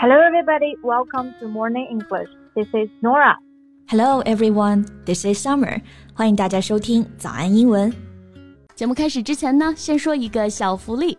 Hello, everybody. Welcome to Morning English. This is Nora. Hello, everyone. This is Summer. 欢迎大家收听早安英文。节目开始之前呢，先说一个小福利。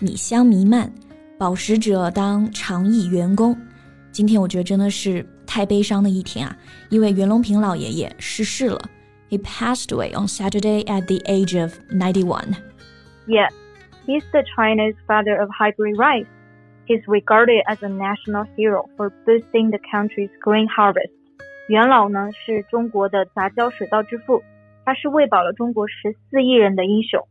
米香弥漫，饱食者当长忆员工。今天我觉得真的是太悲伤的一天啊，因为袁隆平老爷爷逝世了。He passed away on Saturday at the age of ninety-one. Yeah, he's the China's father of hybrid rice. He's regarded as a national hero for boosting the country's grain harvest. 袁老呢是中国的杂交水稻之父，他是喂饱了中国十四亿人的英雄。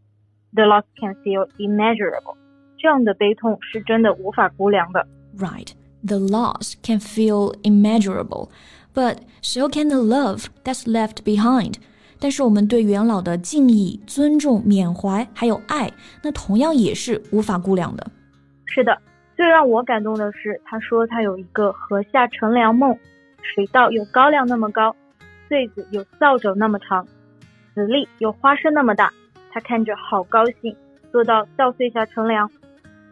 The loss can feel immeasurable. 这样的悲痛是真的无法估量的。Right, the loss can feel immeasurable, but so can the love that's left behind. 但是我们对元老的敬意、尊重、缅怀还有爱，那同样也是无法估量的。是的，最让我感动的是，他说他有一个禾下乘凉梦，水稻有高粱那么高，穗子有扫帚那么长，籽粒有花生那么大。他看着好高兴，做到稻穗下乘凉。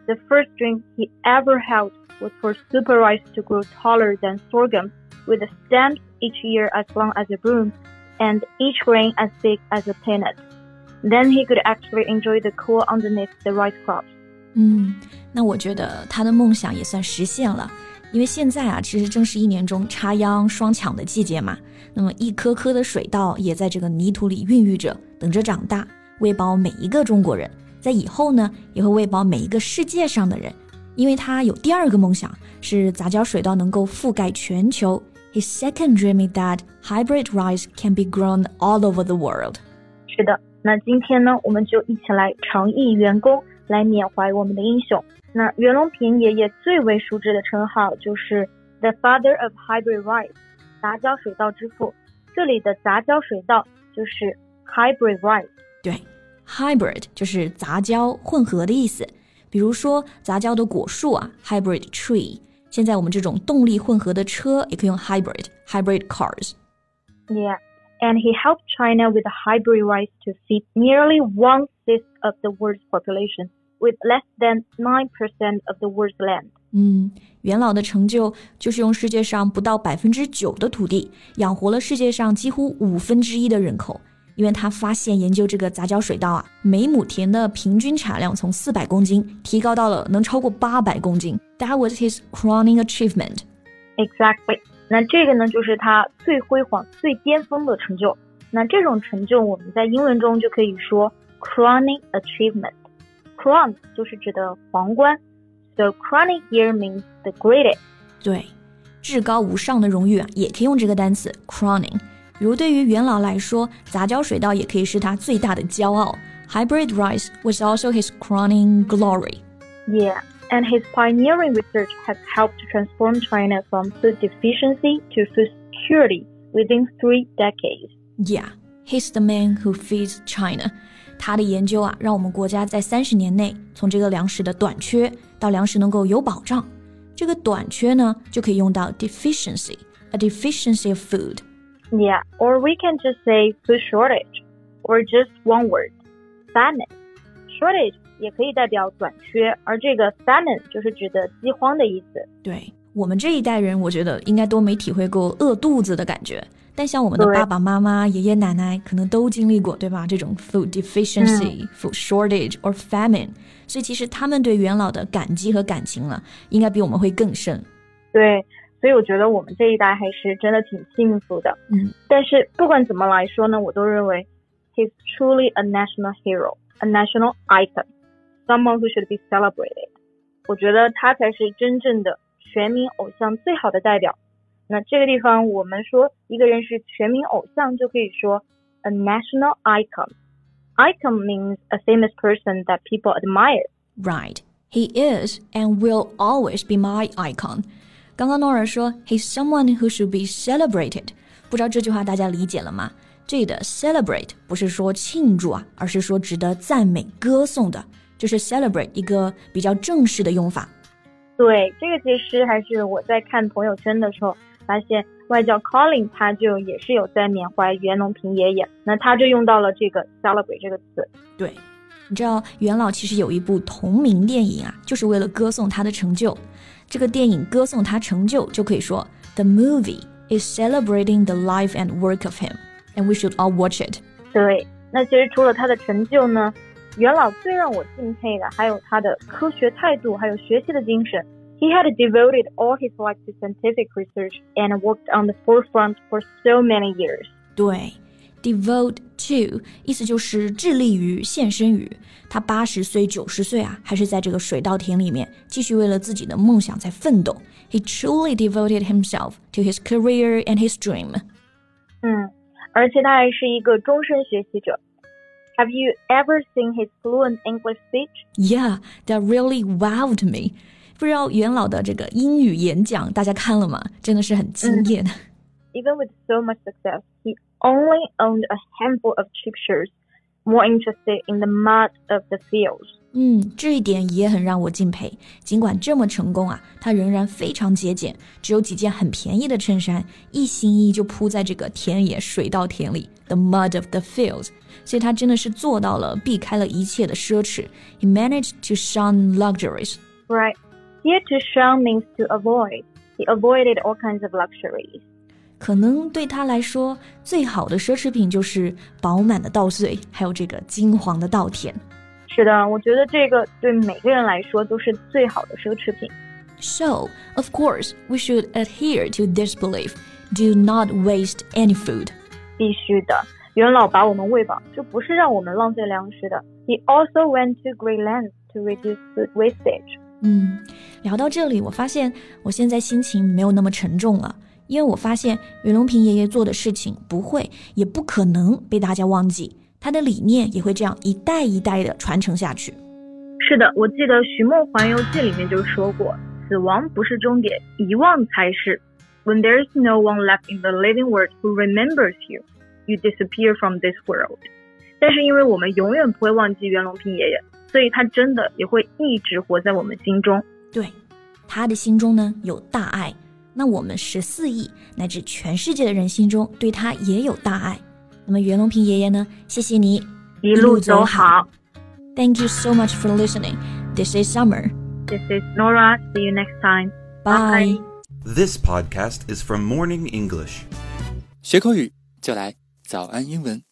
The first dream he ever held was for super rice to grow taller than sorghum, with a stem each year as long as a broom, and each grain as big as a peanut. Then he could actually enjoy the cool underneath the rice crops. 嗯，那我觉得他的梦想也算实现了，因为现在啊，其实正是一年中插秧双抢的季节嘛。那么一颗颗的水稻也在这个泥土里孕育着，等着长大，喂饱每一个中国人。 在以后呢，也会喂饱每一个世界上的人，因为他有第二个梦想，是杂交水稻能够覆盖全球。His second dream is that hybrid rice can be grown all over the world. 是的，那今天呢，我们就一起来长忆员工，来缅怀我们的英雄。那袁隆平爷爷最为熟知的称号就是 The Father of Hybrid Rice，杂交水稻之父。这里的杂交水稻就是 hybrid rice。对，hybrid 就是杂交、混合的意思。比如说杂交的果树啊，hybrid tree。现在我们这种动力混合的车也可以用 hybrid，hybrid cars。Yeah, and he helped China with hybrid rice to feed nearly one fifth of the world's population with less than nine percent of the world's land. 嗯，元老的成就就是用世界上不到百分之九的土地养活了世界上几乎五分之一的人口。因为他发现研究这个杂交水稻啊，每亩田的平均产量从四百公斤提高到了能超过八百公斤。That was his crowning achievement. Exactly. 那这个呢，就是他最辉煌、最巅峰的成就。那这种成就，我们在英文中就可以说 crowning achievement。crown 就是指的皇冠，so crowning here means the greatest。对，至高无上的荣誉啊，也可以用这个单词 crowning。比如对于元老来说，杂交水稻也可以是他最大的骄傲。Hybrid rice was also his crowning glory. Yeah, and his pioneering research has helped transform China from food deficiency to food security within three decades. Yeah, he's the man who feeds China. 他的研究啊，让我们国家在三十年内从这个粮食的短缺到粮食能够有保障。这个短缺呢，就可以用到 deficiency, a deficiency of food. Yeah, or we can just say food shortage, or just one word, famine. Shortage 也可以代表短缺，而这个 famine 就是指的饥荒的意思。对我们这一代人，我觉得应该都没体会过饿肚子的感觉。但像我们的爸爸妈妈、爷爷奶奶，可能都经历过，对吧？这种 food deficiency、food shortage or famine，所以其实他们对元老的感激和感情啊，应该比我们会更深。对，所以我觉得我们这一代还是真的挺幸福的。嗯，但是不管怎么来说呢，我都认为 he's truly a national hero, a national icon, someone who should be celebrated。我觉得他才是真正的全民偶像最好的代表。那这个地方我们说一个人是全民偶像，就可以说 a national icon。Icon means a famous person that people admire. Right. He is and will always be my icon. 刚刚诺尔说，He's someone who should be celebrated。不知道这句话大家理解了吗？这里的 celebrate 不是说庆祝啊，而是说值得赞美、歌颂的，就是 celebrate 一个比较正式的用法。对，这个其实还是我在看朋友圈的时候发现，外教 Colin 他就也是有在缅怀袁隆平爷爷，那他就用到了这个 celebrate 这个词。对，你知道袁老其实有一部同名电影啊，就是为了歌颂他的成就。这个电影歌颂他成就，就可以说 The movie is celebrating the life and work of him, and we should all watch it。对，那其实除了他的成就呢，袁老最让我敬佩的还有他的科学态度，还有学习的精神。He had devoted all his life to scientific research and worked on the forefront for so many years. 对。 devote to 意思就是致力于、献身于。他八十岁、九十岁啊，还是在这个水稻田里面继续为了自己的梦想在奋斗。He truly devoted himself to his career and his dream。嗯，而且他还是一个终身学习者。Have you ever seen his fluent English speech? Yeah, that really wowed me. 不知道元老的这个英语演讲大家看了吗？真的是很惊艳。Even with so much success, he only owned a handful of sheep shears, more interested in the mud of the fields. 嗯，这一点也很让我敬佩。尽管这么成功啊，他仍然非常节俭，只有几件很便宜的衬衫，一心一意就铺在这个田野水稻田里，the mud of the fields。所以他真的是做到了避开了一切的奢侈。He managed to shun luxuries. Right. Here to shun means to avoid. He avoided all kinds of luxuries. 可能对他来说，最好的奢侈品就是饱满的稻穗，还有这个金黄的稻田。是的，我觉得这个对每个人来说都是最好的奢侈品。So, of course, we should adhere to this belief: do not waste any food. 必须的，元老把我们喂饱，就不是让我们浪费粮食的。He also went to great lengths to reduce food wastage. 嗯，聊到这里，我发现我现在心情没有那么沉重了。因为我发现袁隆平爷爷做的事情不会也不可能被大家忘记，他的理念也会这样一代一代的传承下去。是的，我记得《寻梦环游记》里面就说过，死亡不是终点，遗忘才是。When there is no one left in the living world who remembers you, you disappear from this world。但是因为我们永远不会忘记袁隆平爷爷，所以他真的也会一直活在我们心中。对，他的心中呢有大爱。那我们十四亿乃至全世界的人心中对他也有大爱。那么袁隆平爷爷呢？谢谢你一路走好。Thank you so much for listening. This is Summer. This is Nora. See you next time. Bye. This podcast is from Morning English. 学口语就来早安英文。